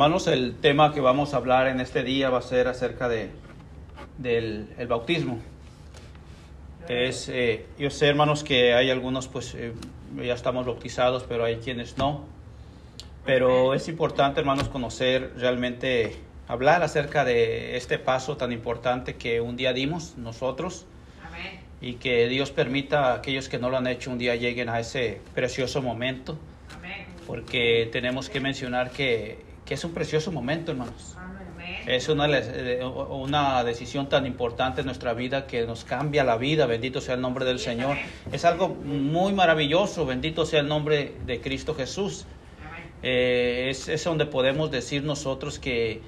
Hermanos, el tema que vamos a hablar en este día va a ser acerca de, del el bautismo. Es, eh, yo sé, hermanos, que hay algunos, pues eh, ya estamos bautizados, pero hay quienes no. Pero es importante, hermanos, conocer realmente, hablar acerca de este paso tan importante que un día dimos nosotros. Y que Dios permita a aquellos que no lo han hecho un día lleguen a ese precioso momento. Porque tenemos que mencionar que que es un precioso momento, hermanos. Es una, eh, una decisión tan importante en nuestra vida que nos cambia la vida, bendito sea el nombre del Señor. Es algo muy maravilloso, bendito sea el nombre de Cristo Jesús. Eh, es, es, donde podemos decir nosotros que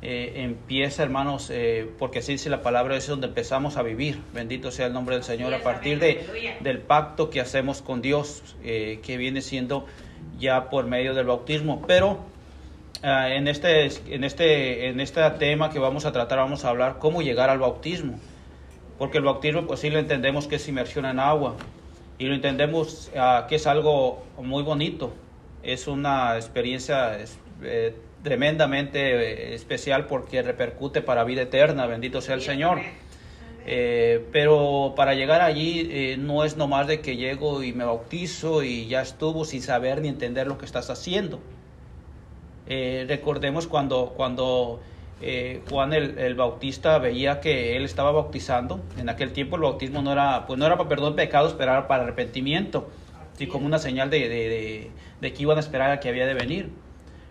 eh, empieza, hermanos, porque así dice la palabra, es donde empezamos a vivir, bendito sea el nombre del Señor, a partir de, del pacto que hacemos con Dios, que viene siendo ya por medio del bautismo. Pero Ah, en, este, en, este, en este tema que vamos a tratar, vamos a hablar cómo llegar al bautismo. Porque el bautismo, pues sí lo entendemos que es inmersión en agua. Y lo entendemos uh, que es algo muy bonito. Es una experiencia eh, tremendamente eh, especial porque repercute para vida eterna. Bendito sea el Señor. Eh, pero para llegar allí eh, no es nomás de que llego y me bautizo y ya estuvo sin saber ni entender lo que estás haciendo. Eh, recordemos cuando, cuando eh, Juan el, Bautista veía que él estaba bautizando, en aquel tiempo el bautismo no era, pues no era para perdón de pecados, pero era para arrepentimiento, y como una señal de, de, que iban a esperar a que había de venir.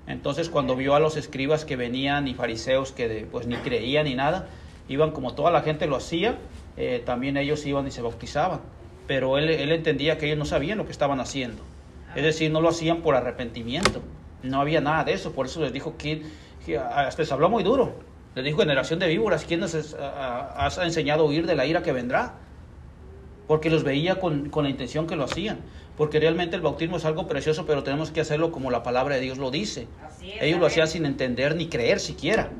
Entonces cuando vio a los escribas que venían y fariseos que pues ni creían ni nada, iban como toda la gente lo hacía, eh, también ellos iban y se bautizaban. Pero él, él entendía que ellos no sabían lo que estaban haciendo. Es decir, no lo hacían por arrepentimiento. No había nada de eso, por eso les dijo que, hasta les habló muy duro. Les dijo generación de víboras, ¿quién nos has enseñado a huir de la ira que vendrá? Porque los veía con, la intención que lo hacían. Porque realmente el bautismo es algo precioso, pero tenemos que hacerlo como la palabra de Dios lo dice. Ellos lo hacían sin entender ni creer siquiera.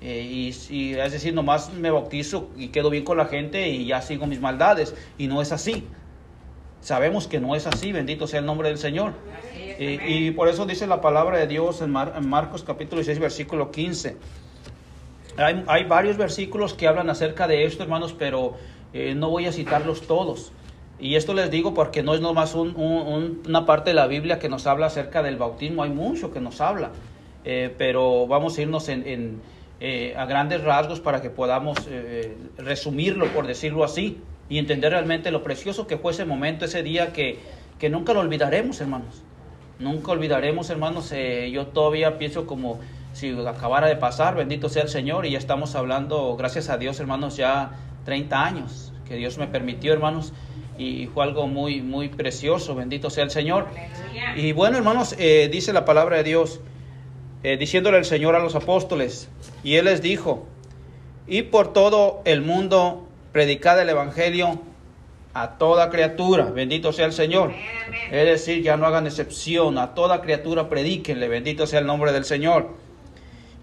Eh, y, y, es decir, nomás me bautizo y quedo bien con la gente y ya sigo mis maldades. Y no es así. Sabemos que no es así, bendito sea el nombre del Señor. Y, por eso dice la palabra de Dios en, Marcos capítulo 6, versículo 15. Hay, varios versículos que hablan acerca de esto, hermanos, pero eh, no voy a citarlos todos. Y esto les digo porque no es nomás una parte de la Biblia que nos habla acerca del bautismo, hay mucho que nos habla. Eh, pero vamos a irnos en, eh, a grandes rasgos para que podamos resumirlo, por decirlo así, y entender realmente lo precioso que fue ese momento, ese día que, que nunca lo olvidaremos, hermanos. Nunca olvidaremos, hermanos, eh, yo todavía pienso como si acabara de pasar, bendito sea el Señor, y ya estamos hablando, gracias a Dios, hermanos, ya 30 años que Dios me permitió, hermanos, y fue algo muy, muy precioso, bendito sea el Señor. Y bueno, hermanos, eh, dice la palabra de Dios, eh, diciéndole el Señor a los apóstoles, y Él les dijo, y por todo el mundo predicad el Evangelio a toda criatura, bendito sea el Señor. Es decir, ya no hagan excepción, a toda criatura predíquenle, bendito sea el nombre del Señor.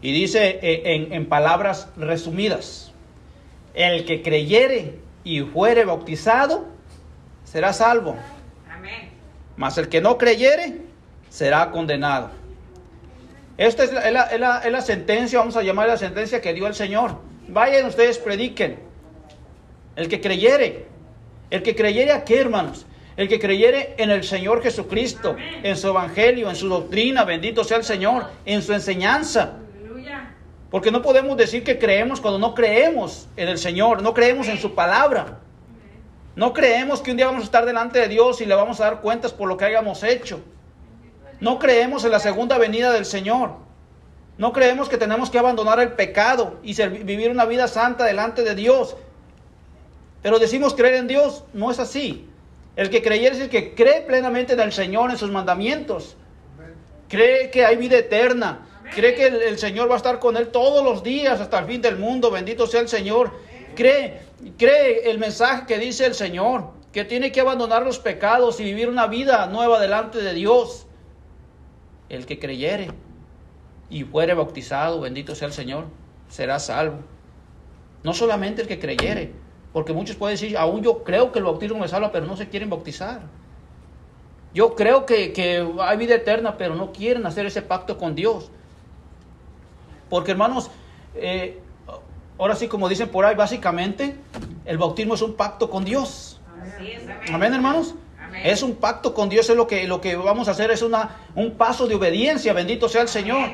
Y dice eh, en, palabras resumidas, el que creyere y fuere bautizado será salvo. Mas el que no creyere será condenado. Esta es la, es la sentencia, vamos a llamar la sentencia que dio el Señor. Vayan ustedes, prediquen. El que creyere el que creyere a qué, hermanos? El que creyere en el Señor Jesucristo, en su evangelio, en su doctrina, bendito sea el Señor, en su enseñanza. Porque no podemos decir que creemos cuando no creemos en el Señor, no creemos en su palabra. No creemos que un día vamos a estar delante de Dios y le vamos a dar cuentas por lo que hayamos hecho. No creemos en la segunda venida del Señor. No creemos que tenemos que abandonar el pecado y vivir una vida santa delante de Dios pero decimos creer en Dios, no es así. El que creyere es el que cree plenamente en el Señor, en sus mandamientos. Cree que hay vida eterna. Cree que el, Señor va a estar con él todos los días hasta el fin del mundo. Bendito sea el Señor. Cree, cree el mensaje que dice el Señor, que tiene que abandonar los pecados y vivir una vida nueva delante de Dios. El que creyere y fuere bautizado, bendito sea el Señor, será salvo. No solamente el que creyere, porque muchos pueden decir, aún yo creo que el bautismo me salva, pero no se quieren bautizar. Yo creo que, hay vida eterna, pero no quieren hacer ese pacto con Dios. Porque hermanos, eh, ahora sí como dicen por ahí, básicamente el bautismo es un pacto con Dios. Amén, hermanos. Es un pacto con Dios, es lo que, lo que vamos a hacer, es una, un paso de obediencia, bendito sea el Señor.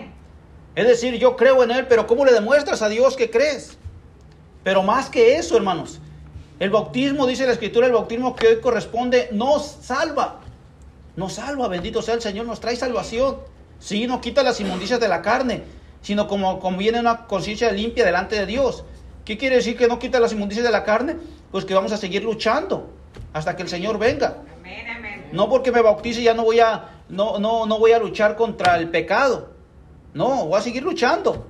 Es decir, yo creo en Él, pero ¿cómo le demuestras a Dios que crees? Pero más que eso, hermanos, el bautismo, dice la Escritura, el bautismo que hoy corresponde, nos salva. Nos salva, bendito sea el Señor, nos trae salvación. Sí, no quita las inmundicias de la carne, sino como conviene una conciencia limpia delante de Dios. ¿Qué quiere decir que no quita las inmundicias de la carne? Pues que vamos a seguir luchando hasta que el Señor venga. No porque me bautice ya no voy a no, no, no voy a luchar contra el pecado. No, voy a seguir luchando.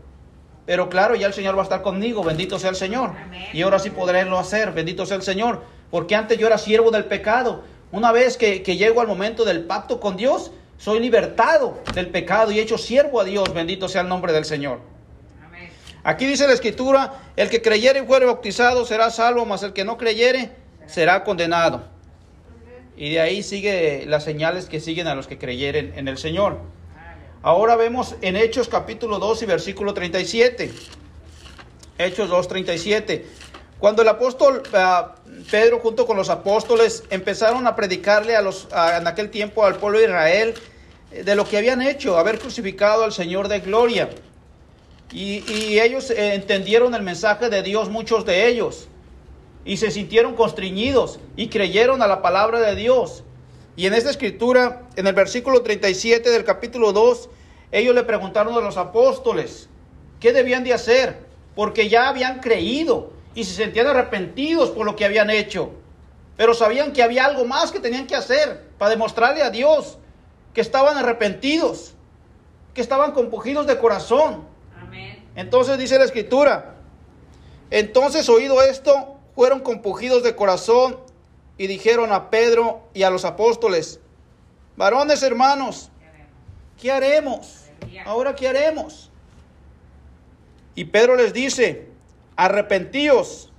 Pero claro, ya el Señor va a estar conmigo, bendito sea el Señor. Y ahora sí podré lo hacer, bendito sea el Señor. Porque antes yo era siervo del pecado. Una vez que, que llego al momento del pacto con Dios, soy libertado del pecado y hecho siervo a Dios, bendito sea el nombre del Señor. Aquí dice la escritura, el que creyere y fuere bautizado será salvo, mas el que no creyere será condenado. Y de ahí sigue las señales que siguen a los que creyeren en el Señor. Ahora vemos en Hechos capítulo 2 y versículo 37. Hechos 2, 37. Cuando el apóstol uh, Pedro junto con los apóstoles empezaron a predicarle a los, en aquel tiempo al pueblo de Israel eh, de lo que habían hecho, haber crucificado al Señor de gloria. Y, y ellos eh, entendieron el mensaje de Dios, muchos de ellos y se sintieron constriñidos y creyeron a la palabra de Dios. Y en esta escritura, en el versículo 37 del capítulo 2, ellos le preguntaron a los apóstoles qué debían de hacer, porque ya habían creído y se sentían arrepentidos por lo que habían hecho. Pero sabían que había algo más que tenían que hacer para demostrarle a Dios que estaban arrepentidos, que estaban compugidos de corazón. Entonces dice la escritura, entonces oído esto, fueron compugidos de corazón y dijeron a Pedro y a los apóstoles, varones hermanos, ¿qué haremos? Ahora, ¿qué haremos? Y Pedro les dice, arrepentíos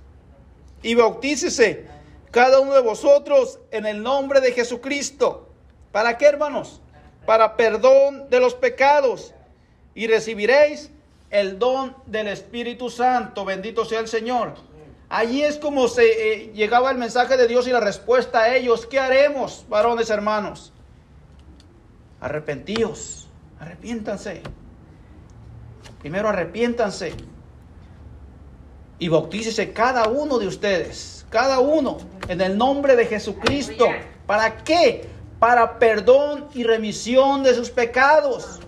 y bautícese cada uno de vosotros en el nombre de Jesucristo. ¿Para qué, hermanos? Para perdón de los pecados y recibiréis el don del Espíritu Santo. Bendito sea el Señor. Allí es como se eh, llegaba el mensaje de Dios y la respuesta a ellos. ¿Qué haremos, varones hermanos? Arrepentíos, arrepiéntanse. Primero arrepiéntanse y bautícese cada uno de ustedes, cada uno, en el nombre de Jesucristo. ¿Para qué? Para perdón y remisión de sus pecados.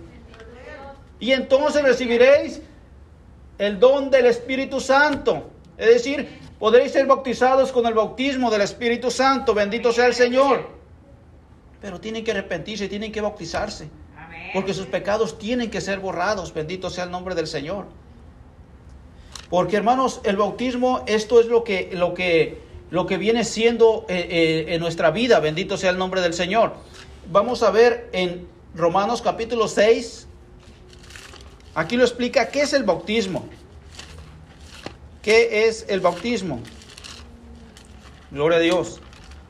Y entonces recibiréis el don del Espíritu Santo. Es decir, podréis ser bautizados con el bautismo del Espíritu Santo. Bendito sea el Señor. Pero tienen que arrepentirse, tienen que bautizarse. Porque sus pecados tienen que ser borrados. Bendito sea el nombre del Señor. Porque hermanos, el bautismo, esto es lo que, lo que, lo que viene siendo eh, eh, en nuestra vida. Bendito sea el nombre del Señor. Vamos a ver en Romanos capítulo 6. Aquí lo explica qué es el bautismo. ¿Qué es el bautismo? Gloria a Dios.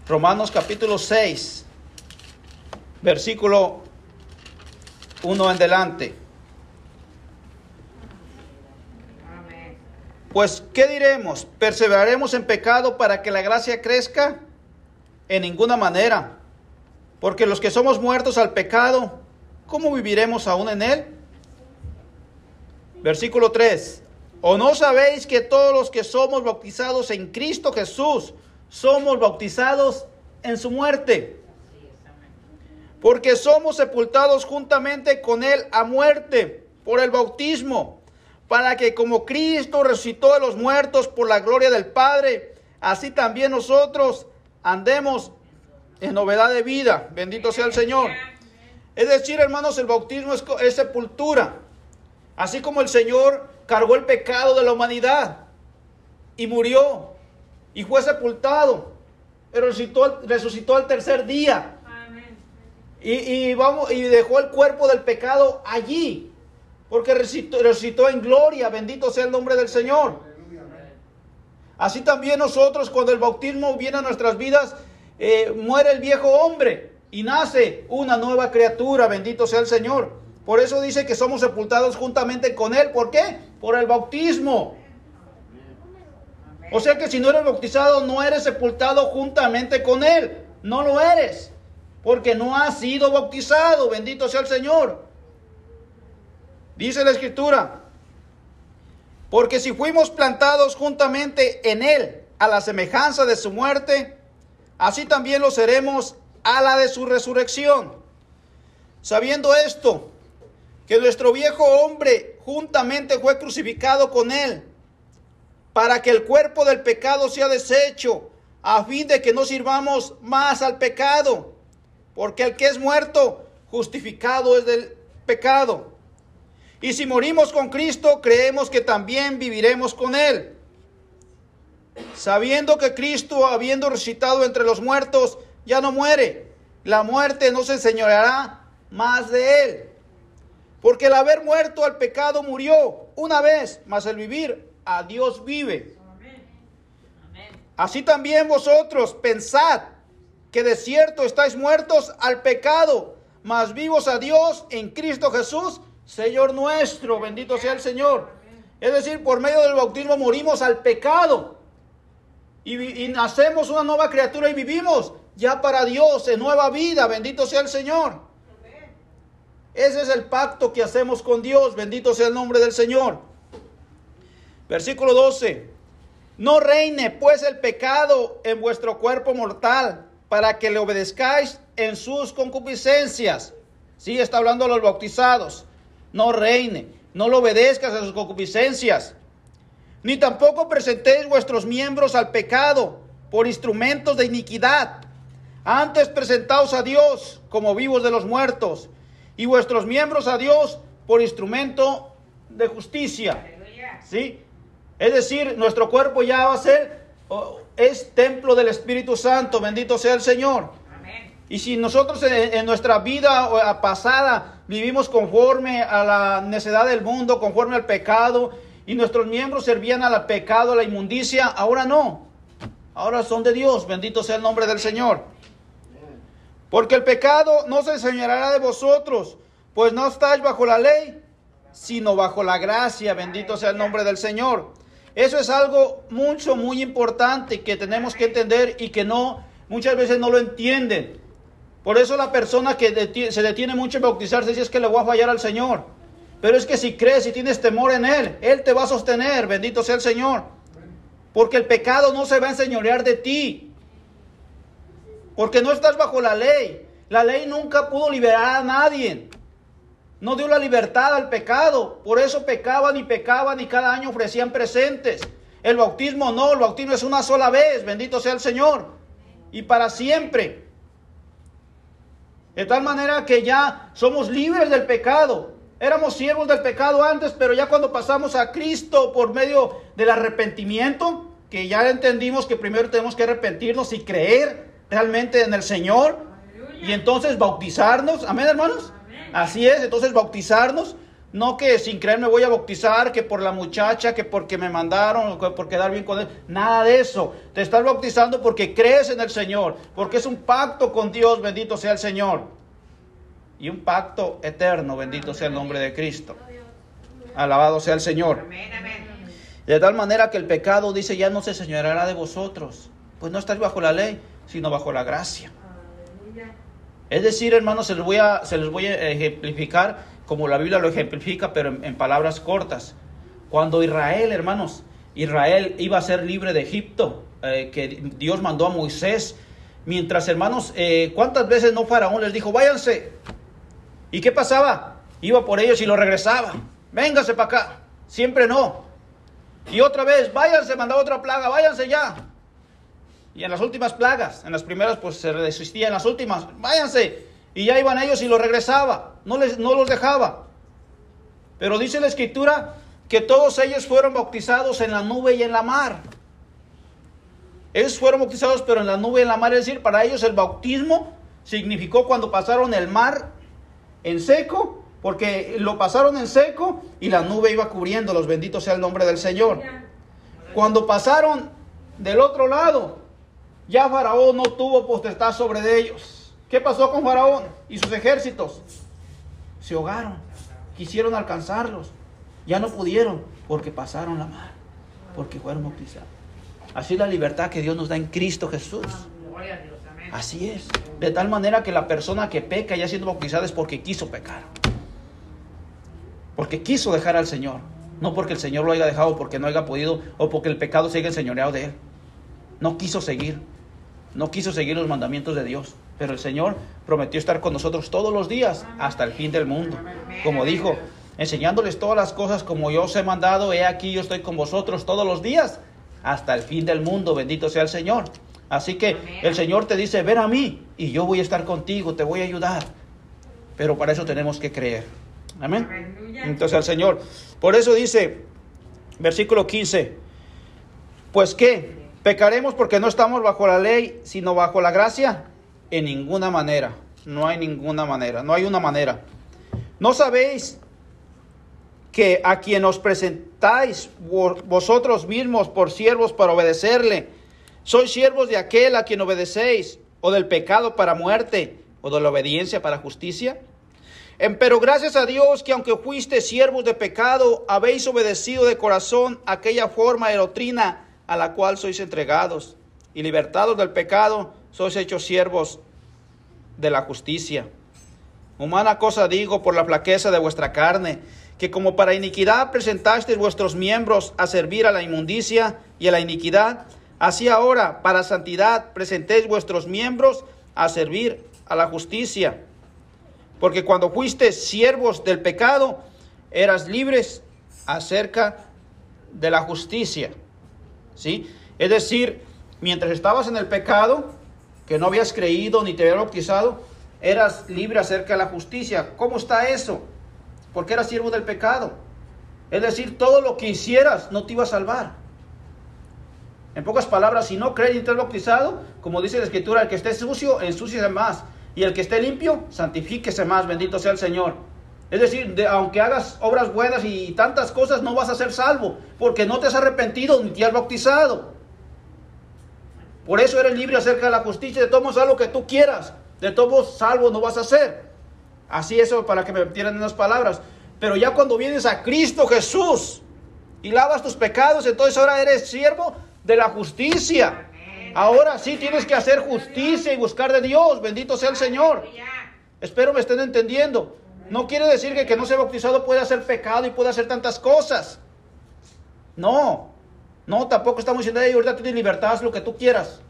Romanos capítulo 6, versículo 1 en delante. Pues, ¿qué diremos? ¿Perseveraremos en pecado para que la gracia crezca? En ninguna manera. Porque los que somos muertos al pecado, ¿cómo viviremos aún en él? Versículo 3. ¿O no sabéis que todos los que somos bautizados en Cristo Jesús somos bautizados en su muerte? Porque somos sepultados juntamente con Él a muerte por el bautismo, para que como Cristo resucitó de los muertos por la gloria del Padre, así también nosotros andemos en novedad de vida. Bendito sea el Señor. Es decir, hermanos, el bautismo es, es sepultura. Así como el Señor cargó el pecado de la humanidad y murió y fue sepultado, pero resucitó, resucitó al tercer día. Y, vamos, y dejó el cuerpo del pecado allí, porque resucitó, resucitó en gloria, bendito sea el nombre del Señor. Así también nosotros, cuando el bautismo viene a nuestras vidas, eh, muere el viejo hombre y nace una nueva criatura, bendito sea el Señor. Por eso dice que somos sepultados juntamente con Él. ¿Por qué? Por el bautismo. O sea que si no eres bautizado, no eres sepultado juntamente con Él. No lo eres. Porque no has sido bautizado. Bendito sea el Señor. Dice la Escritura. Porque si fuimos plantados juntamente en Él, a la semejanza de su muerte, así también lo seremos a la de su resurrección. Sabiendo esto, que nuestro viejo hombre juntamente fue crucificado con él, para que el cuerpo del pecado sea deshecho, a fin de que no sirvamos más al pecado, porque el que es muerto, justificado es del pecado. Y si morimos con Cristo, creemos que también viviremos con Él. Sabiendo que Cristo, habiendo resucitado entre los muertos, ya no muere. La muerte no se enseñoreará más de Él. Porque el haber muerto al pecado murió una vez, mas el vivir a Dios vive. Así también vosotros pensad que de cierto estáis muertos al pecado, mas vivos a Dios en Cristo Jesús, Señor nuestro. Bendito sea el Señor. Es decir, por medio del bautismo morimos al pecado y, y nacemos una nueva criatura y vivimos ya para Dios en nueva vida. Bendito sea el Señor. Ese es el pacto que hacemos con Dios. Bendito sea el nombre del Señor. Versículo 12. No reine pues el pecado en vuestro cuerpo mortal para que le obedezcáis en sus concupiscencias. Sí, está hablando a los bautizados. No reine, no lo obedezcas a sus concupiscencias. Ni tampoco presentéis vuestros miembros al pecado por instrumentos de iniquidad. Antes presentaos a Dios como vivos de los muertos y vuestros miembros a Dios por instrumento de justicia. ¿Sí? Es decir, nuestro cuerpo ya va a ser, es templo del Espíritu Santo, bendito sea el Señor. Y si nosotros en, nuestra vida pasada vivimos conforme a la necedad del mundo, conforme al pecado, y nuestros miembros servían al pecado, a la inmundicia, ahora no. Ahora son de Dios, bendito sea el nombre del Señor. Porque el pecado no se enseñará de vosotros, pues no estáis bajo la ley, sino bajo la gracia. Bendito sea el nombre del Señor. Eso es algo mucho, muy importante que tenemos que entender y que no, muchas veces no lo entienden. Por eso la persona que se detiene mucho en bautizarse dice es que le voy a fallar al Señor. Pero es que si crees y tienes temor en Él, Él te va a sostener. Bendito sea el Señor. Porque el pecado no se va a enseñorear de ti. Porque no estás bajo la ley. La ley nunca pudo liberar a nadie. No dio la libertad al pecado. Por eso pecaban y pecaban y cada año ofrecían presentes. El bautismo no, el bautismo es una sola vez. Bendito sea el Señor. Y para siempre. De tal manera que ya somos libres del pecado. Éramos siervos del pecado antes, pero ya cuando pasamos a Cristo por medio del arrepentimiento, que ya entendimos que primero tenemos que arrepentirnos y creer realmente en el Señor y entonces bautizarnos. Amén, hermanos. Así es, entonces bautizarnos. No que sin creer me voy a bautizar, que por la muchacha, que porque me mandaron, que por quedar bien con él. Nada de eso. Te estás bautizando porque crees en el Señor, porque es un pacto con Dios, bendito sea el Señor. Y un pacto eterno, bendito sea el nombre de Cristo. Alabado sea el Señor. De tal manera que el pecado dice ya no se señorará de vosotros, pues no estáis bajo la ley, sino bajo la gracia. Es decir, hermanos, se les voy a, se voy a ejemplificar como la Biblia lo ejemplifica, pero en, palabras cortas. Cuando Israel, hermanos, Israel iba a ser libre de Egipto, eh, que Dios mandó a Moisés, mientras, hermanos, eh, ¿cuántas veces no Faraón les dijo, váyanse? ¿Y qué pasaba? Iba por ellos y lo regresaba. Véngase para acá. Siempre no. Y otra vez, váyanse, mandaba otra plaga, váyanse ya. Y en las últimas plagas, en las primeras pues se resistía, en las últimas, váyanse. Y ya iban ellos y los regresaba, no, les, no los dejaba. Pero dice la escritura que todos ellos fueron bautizados en la nube y en la mar. Ellos fueron bautizados pero en la nube y en la mar, es decir, para ellos el bautismo significó cuando pasaron el mar en seco, porque lo pasaron en seco y la nube iba cubriéndolos, bendito sea el nombre del Señor. Cuando pasaron del otro lado, ya Faraón no tuvo potestad sobre ellos. ¿Qué pasó con Faraón y sus ejércitos? Se ahogaron. quisieron alcanzarlos. Ya no pudieron porque pasaron la mar, porque fueron bautizados. Así es la libertad que Dios nos da en Cristo Jesús. Así es. De tal manera que la persona que peca ya siendo bautizada es porque quiso pecar. Porque quiso dejar al Señor. No porque el Señor lo haya dejado, porque no haya podido, o porque el pecado siga enseñoreado de él. No quiso seguir. No quiso seguir los mandamientos de Dios. Pero el Señor prometió estar con nosotros todos los días hasta el fin del mundo. Como dijo, enseñándoles todas las cosas como yo os he mandado, he aquí yo estoy con vosotros todos los días hasta el fin del mundo. Bendito sea el Señor. Así que el Señor te dice, ven a mí y yo voy a estar contigo, te voy a ayudar. Pero para eso tenemos que creer. Amén. Entonces al Señor. Por eso dice, versículo 15, pues qué, pecaremos porque no estamos bajo la ley, sino bajo la gracia. En ninguna manera, no hay ninguna manera, no hay una manera. ¿No sabéis que a quien os presentáis vosotros mismos por siervos para obedecerle, sois siervos de aquel a quien obedecéis, o del pecado para muerte, o de la obediencia para justicia? Pero gracias a Dios que aunque fuiste siervos de pecado, habéis obedecido de corazón aquella forma de doctrina a la cual sois entregados, y libertados del pecado, sois hechos siervos de la justicia. Humana cosa digo por la flaqueza de vuestra carne, que como para iniquidad presentasteis vuestros miembros a servir a la inmundicia y a la iniquidad, así ahora para santidad presentéis vuestros miembros a servir a la justicia. Porque cuando fuiste siervos del pecado, eras libres acerca de la justicia. Es decir, mientras estabas en el pecado, que no habías creído ni te habías bautizado, eras libre acerca de la justicia. ¿Cómo está eso? Porque eras siervo del pecado. Es decir, todo lo que hicieras no te iba a salvar. En pocas palabras, si no crees te has bautizado, como dice la escritura, el que esté sucio, ensúciese más. Y el que esté limpio, santifíquese más, bendito sea el Señor. Es decir, aunque hagas obras buenas y tantas cosas, no vas a ser salvo, porque no te has arrepentido ni te has bautizado. Por eso eres libre acerca de la justicia, de todos haz lo que tú quieras, de todos salvo no vas a ser. Así eso para que me entiendan en las palabras. Pero ya cuando vienes a Cristo Jesús y lavas tus pecados, entonces ahora eres siervo de la justicia. Ahora sí tienes que hacer justicia y buscar de Dios. Bendito sea el Señor. Espero me estén entendiendo. No quiere decir que que no sea bautizado puede hacer pecado y puede hacer tantas cosas. No. No, tampoco estamos diciendo, ahí ahorita tienes libertad, haz lo que tú quieras.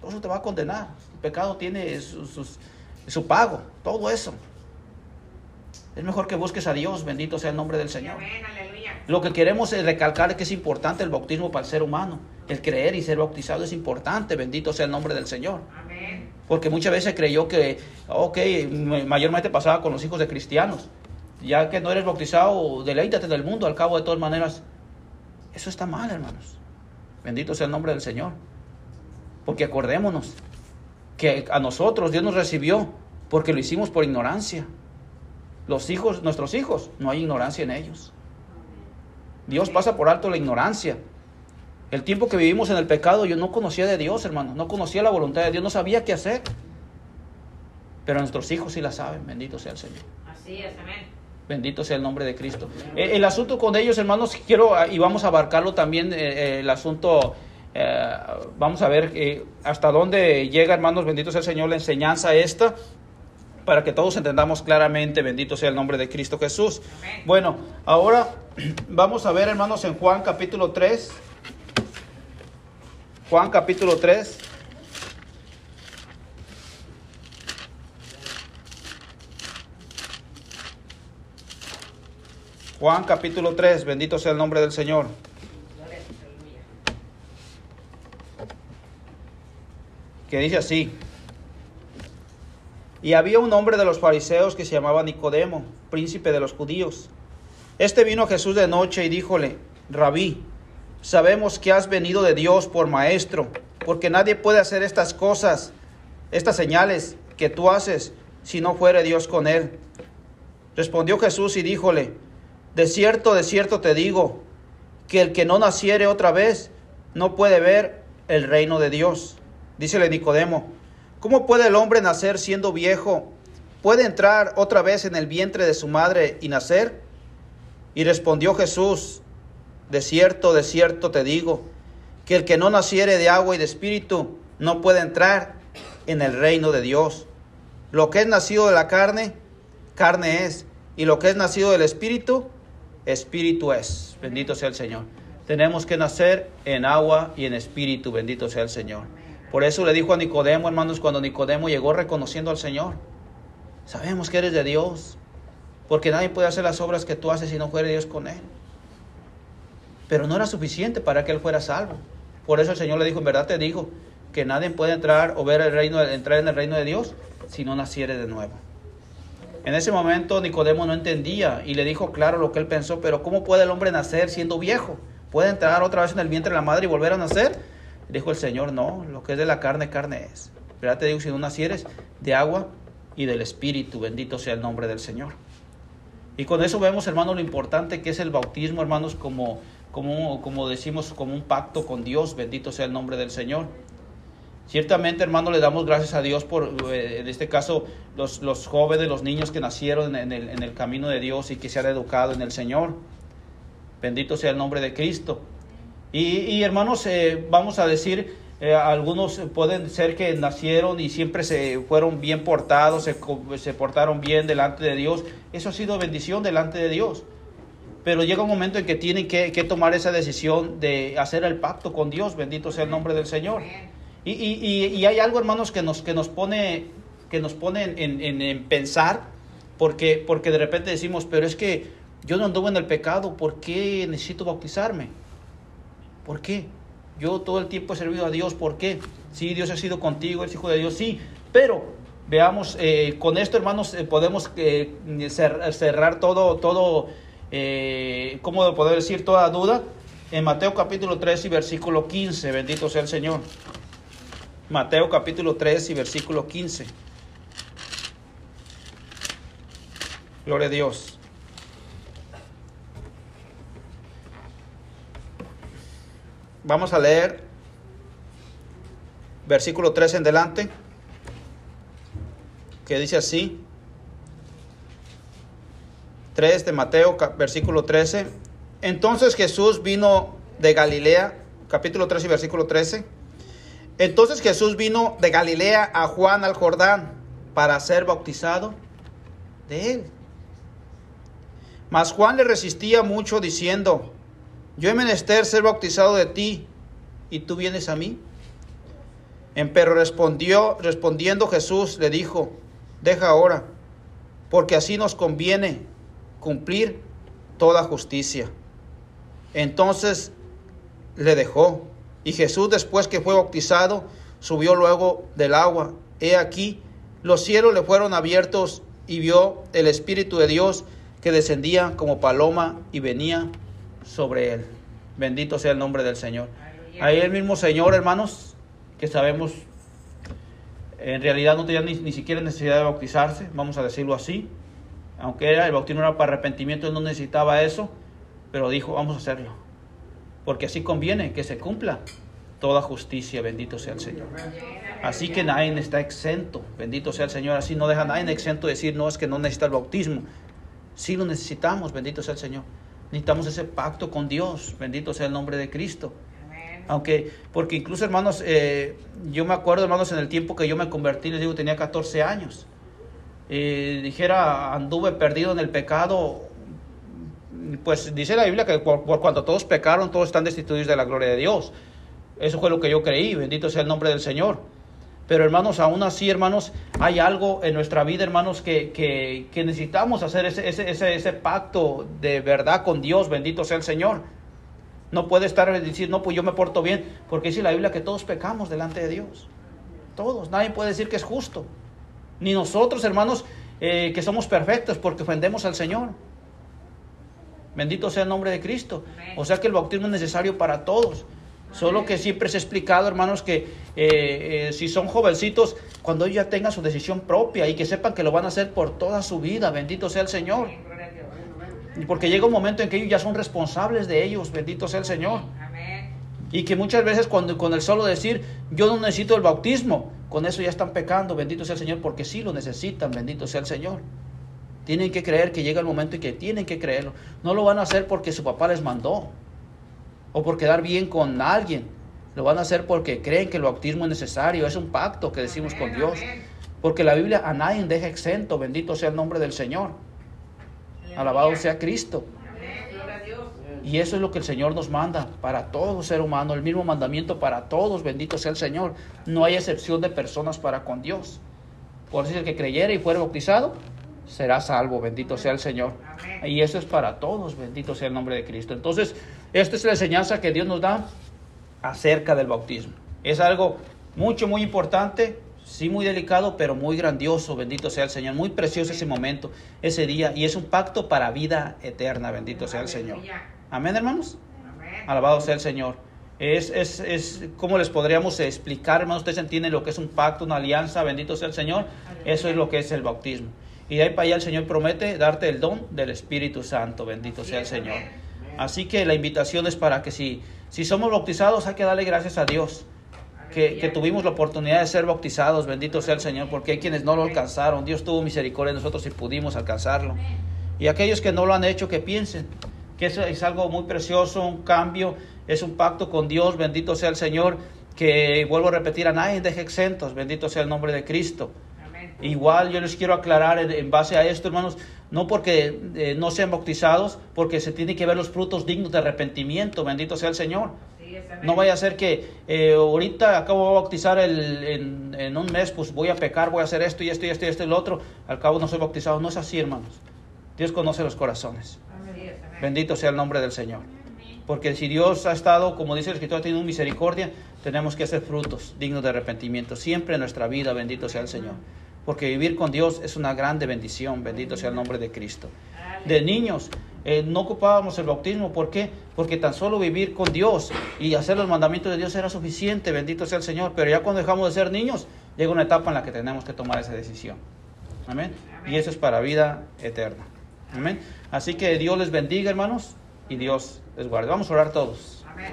Todo eso te va a condenar. El pecado tiene su pago, todo eso. Es mejor que busques a Dios, bendito sea el nombre del Señor. Lo que queremos es recalcar que es importante el bautismo para el ser humano. El creer y ser bautizado es importante, bendito sea el nombre del Señor. Porque muchas veces creyó que, ok, mayormente pasaba con los hijos de cristianos. Ya que no eres bautizado, deleítate del mundo, al cabo de todas maneras. Eso está mal, hermanos. Bendito sea el nombre del Señor. Porque acordémonos que a nosotros Dios nos recibió porque lo hicimos por ignorancia. Los hijos, nuestros hijos, no hay ignorancia en ellos. Dios pasa por alto la ignorancia. El tiempo que vivimos en el pecado, yo no conocía de Dios, hermano. No conocía la voluntad de Dios, no sabía qué hacer. Pero nuestros hijos sí la saben. Bendito sea el Señor. Así es, amén. Bendito sea el nombre de Cristo. Eh, el, asunto con ellos, hermanos, quiero, ah, y vamos a abarcarlo también, eh, eh, el asunto, vamos a ver hasta dónde llega, hermanos, bendito sea el Señor, la enseñanza esta para que todos entendamos claramente, bendito sea el nombre de Cristo Jesús. Bueno, ahora vamos a ver, hermanos, en Juan capítulo 3. Juan capítulo 3. Juan capítulo 3, bendito sea el nombre del Señor. Que dice así. Y había un hombre de los fariseos que se llamaba Nicodemo, príncipe de los judíos. Este vino a Jesús de noche y díjole, Rabí, sabemos que has venido de Dios por maestro, porque nadie puede hacer estas cosas, estas señales que tú haces, si no fuere Dios con él. Respondió Jesús y díjole, de cierto, de cierto te digo, que el que no naciere otra vez no puede ver el reino de Dios. Dícele Nicodemo, ¿Cómo puede el hombre nacer siendo viejo? puede entrar otra vez en el vientre de su madre y nacer? Y respondió Jesús, de cierto, de cierto te digo, que el que no naciere de agua y de espíritu no puede entrar en el reino de Dios. Lo que es nacido de la carne, carne es, y lo que es nacido del espíritu, espíritu es. Bendito sea el Señor. Tenemos que nacer en agua y en espíritu, bendito sea el Señor. Por eso le dijo a Nicodemo, hermanos, cuando Nicodemo llegó reconociendo al Señor. Sabemos que eres de Dios, porque nadie puede hacer las obras que tú haces si no fuera Dios con él. Pero no era suficiente para que él fuera salvo. Por eso el Señor le dijo, en verdad te digo, que nadie puede entrar o ver el reino, entrar en el reino de Dios si no naciere de nuevo. En ese momento Nicodemo no entendía y le dijo claro lo que él pensó, pero ¿cómo puede el hombre nacer siendo viejo? ¿Puede entrar otra vez en el vientre de la madre y volver a nacer? Dijo el Señor, no, lo que es de la carne, carne es. Pero te digo, si no nacieres de agua y del Espíritu, bendito sea el nombre del Señor. Y con eso vemos, hermanos, lo importante que es el bautismo, hermanos, como, como, como decimos, como un pacto con Dios, bendito sea el nombre del Señor. Ciertamente, hermano, le damos gracias a Dios por, eh, en este caso, los, los, jóvenes, los niños que nacieron en el, en el camino de Dios y que se han educado en el Señor. Bendito sea el nombre de Cristo. Y, hermanos, eh, vamos a decir, eh, algunos pueden ser que nacieron y siempre se fueron bien portados, se, se, portaron bien delante de Dios. Eso ha sido bendición delante de Dios. Pero llega un momento en que tienen que, tomar esa decisión de hacer el pacto con Dios. Bendito sea el nombre del Señor. Y, y, y hay algo, hermanos, que nos, que nos pone, que nos pone en, en, en pensar, porque, porque de repente decimos, pero es que yo no anduve en el pecado, ¿por qué necesito bautizarme? ¿Por qué? Yo todo el tiempo he servido a Dios, ¿por qué? Sí, Dios ha sido contigo, es hijo de Dios, sí, pero veamos, eh, con esto hermanos eh, podemos eh, cerrar todo, todo ¿cómo poder decir? Toda duda. En Mateo capítulo 3 y versículo 15, bendito sea el Señor. Mateo capítulo 3 y versículo 15. Gloria a Dios. Vamos a leer versículo 13 en delante, que dice así. 3 de Mateo, versículo 13. Entonces Jesús vino de Galilea, capítulo 3 y versículo 13. Entonces Jesús vino de Galilea a Juan al Jordán para ser bautizado de él. Mas Juan le resistía mucho diciendo, yo he menester ser bautizado de ti, y tú vienes a mí. Pero respondió, respondiendo Jesús, le dijo, deja ahora, porque así nos conviene cumplir toda justicia. Entonces le dejó, y Jesús después que fue bautizado, subió luego del agua. He aquí, los cielos le fueron abiertos y vio el Espíritu de Dios que descendía como paloma y venía sobre él. Bendito sea el nombre del Señor. Ahí el mismo Señor, hermanos, que sabemos, en realidad no tenía ni, siquiera necesidad de bautizarse, vamos a decirlo así. Aunque era, el bautismo era para arrepentimiento, él no necesitaba eso, pero dijo, vamos a hacerlo. Porque así conviene que se cumpla toda justicia, bendito sea el Señor. Así que nadie está exento, bendito sea el Señor. Así no deja nadie exento de decir, no, es que no necesita el bautismo. Sí lo necesitamos, bendito sea el Señor. Necesitamos ese pacto con Dios. Bendito sea el nombre de Cristo. Aunque, porque incluso hermanos, eh, yo me acuerdo hermanos en el tiempo que yo me convertí, les digo, tenía 14 años. Eh, dijera, anduve perdido en el pecado. Pues dice la Biblia que por, por cuanto todos pecaron, todos están destituidos de la gloria de Dios. Eso fue lo que yo creí. Bendito sea el nombre del Señor. Pero hermanos, aún así, hermanos, hay algo en nuestra vida, hermanos, que, que, necesitamos hacer ese, ese, ese, pacto de verdad con Dios, bendito sea el Señor. No puede estar decir, no, pues yo me porto bien, porque dice la Biblia que todos pecamos delante de Dios. Todos, nadie puede decir que es justo. Ni nosotros, hermanos, eh, que somos perfectos porque ofendemos al Señor. Bendito sea el nombre de Cristo. O sea que el bautismo es necesario para todos. Solo que siempre se ha explicado, hermanos, que eh, eh, si son jovencitos, cuando ellos ya tengan su decisión propia y que sepan que lo van a hacer por toda su vida, bendito sea el Señor. Y porque llega un momento en que ellos ya son responsables de ellos, bendito sea el Señor. Y que muchas veces cuando con el solo decir, yo no necesito el bautismo, con eso ya están pecando, bendito sea el Señor, porque sí lo necesitan, bendito sea el Señor. Tienen que creer que llega el momento y que tienen que creerlo. No lo van a hacer porque su papá les mandó o por quedar bien con alguien. Lo van a hacer porque creen que el bautismo es necesario. Es un pacto que decimos con Dios. Porque la Biblia a nadie deja exento. Bendito sea el nombre del Señor. Alabado sea Cristo. Y eso es lo que el Señor nos manda para todo ser humano, el mismo mandamiento para todos, bendito sea el Señor. No hay excepción de personas para con Dios. Por eso el que creyera y fuera bautizado será salvo, bendito sea el Señor. Y eso es para todos, bendito sea el nombre de Cristo. Entonces, esta es la enseñanza que Dios nos da acerca del bautismo. Es algo mucho, muy importante, sí muy delicado, pero muy grandioso, bendito sea el Señor. Muy precioso ese momento, ese día, y es un pacto para vida eterna, bendito sea el Señor. Amén, hermanos. Alabado sea el Señor. Es, es, es, ¿cómo les podríamos explicar, hermanos? Ustedes entienden lo que es un pacto, una alianza, bendito sea el Señor. Eso es lo que es el bautismo. Y de ahí para allá el Señor promete darte el don del Espíritu Santo, bendito sea el Señor. Así que la invitación es para que si, si somos bautizados hay que darle gracias a Dios. Que, que, tuvimos la oportunidad de ser bautizados, bendito sea el Señor, porque hay quienes no lo alcanzaron. Dios tuvo misericordia de nosotros y pudimos alcanzarlo. Y aquellos que no lo han hecho, que piensen que eso es algo muy precioso, un cambio, es un pacto con Dios, bendito sea el Señor, que vuelvo a repetir, a nadie deje exentos, bendito sea el nombre de Cristo. Igual yo les quiero aclarar en, base a esto, hermanos, no porque eh, no sean bautizados, porque se tienen que ver los frutos dignos de arrepentimiento, bendito sea el Señor. no vaya a ser que eh, ahorita acabo de bautizar el, en, en, un mes, pues voy a pecar, voy a hacer esto y esto y esto y esto y lo otro. Al cabo no soy bautizado. No es así, hermanos. Dios conoce los corazones. Bendito sea el nombre del Señor. Porque si Dios ha estado, como dice el escritor, teniendo misericordia, tenemos que hacer frutos dignos de arrepentimiento. Siempre en nuestra vida, bendito sea el Señor. Porque vivir con Dios es una grande bendición. Bendito sea el nombre de Cristo. De niños, eh, no ocupábamos el bautismo. ¿Por qué? Porque tan solo vivir con Dios y hacer los mandamientos de Dios era suficiente. Bendito sea el Señor. Pero ya cuando dejamos de ser niños, llega una etapa en la que tenemos que tomar esa decisión. Amén. Y eso es para vida eterna. Amén. Así que Dios les bendiga, hermanos, y Dios les guarde. Vamos a orar todos. Amén.